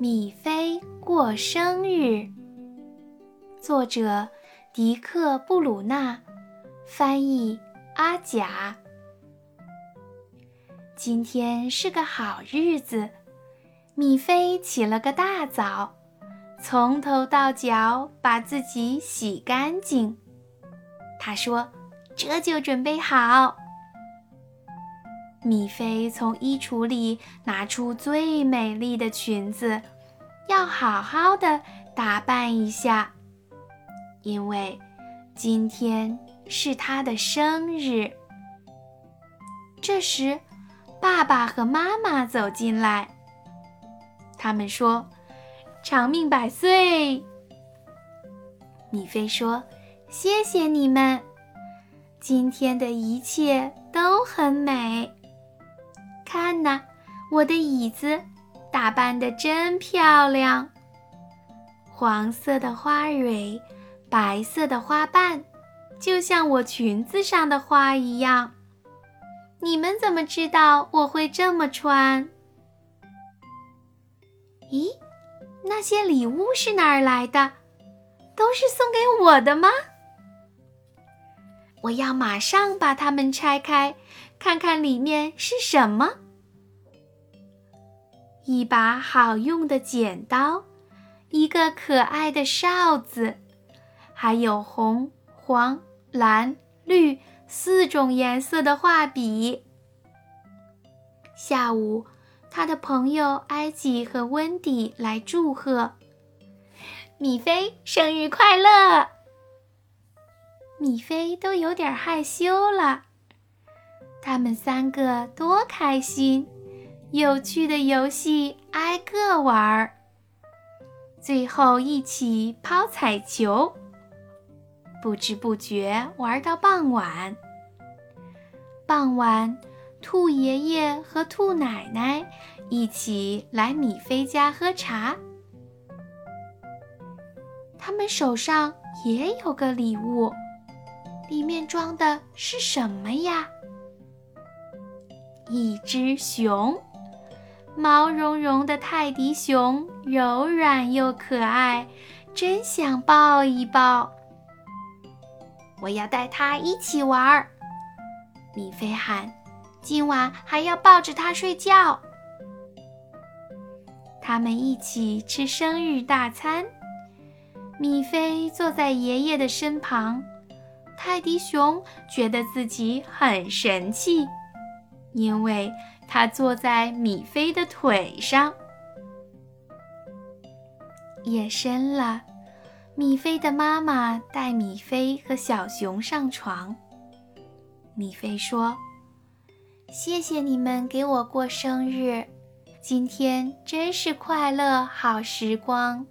米菲过生日。作者：迪克·布鲁纳，翻译：阿甲。今天是个好日子，米菲起了个大早，从头到脚把自己洗干净。他说：“这就准备好。”米菲从衣橱里拿出最美丽的裙子，要好好的打扮一下，因为今天是她的生日。这时，爸爸和妈妈走进来，他们说：“长命百岁。”米菲说：“谢谢你们，今天的一切都很美。”看呐，我的椅子打扮的真漂亮。黄色的花蕊，白色的花瓣，就像我裙子上的花一样。你们怎么知道我会这么穿？咦，那些礼物是哪儿来的？都是送给我的吗？我要马上把它们拆开。看看里面是什么？一把好用的剪刀，一个可爱的哨子，还有红、黄、蓝、绿四种颜色的画笔。下午，他的朋友埃及和温迪来祝贺米菲生日快乐。米菲都有点害羞了。他们三个多开心，有趣的游戏挨个玩儿，最后一起抛彩球，不知不觉玩到傍晚。傍晚，兔爷爷和兔奶奶一起来米菲家喝茶，他们手上也有个礼物，里面装的是什么呀？一只熊，毛茸茸的泰迪熊，柔软又可爱，真想抱一抱。我要带它一起玩儿，米菲喊：“今晚还要抱着它睡觉。”他们一起吃生日大餐，米菲坐在爷爷的身旁，泰迪熊觉得自己很神气。因为他坐在米菲的腿上。夜深了，米菲的妈妈带米菲和小熊上床。米菲说：“谢谢你们给我过生日，今天真是快乐好时光。”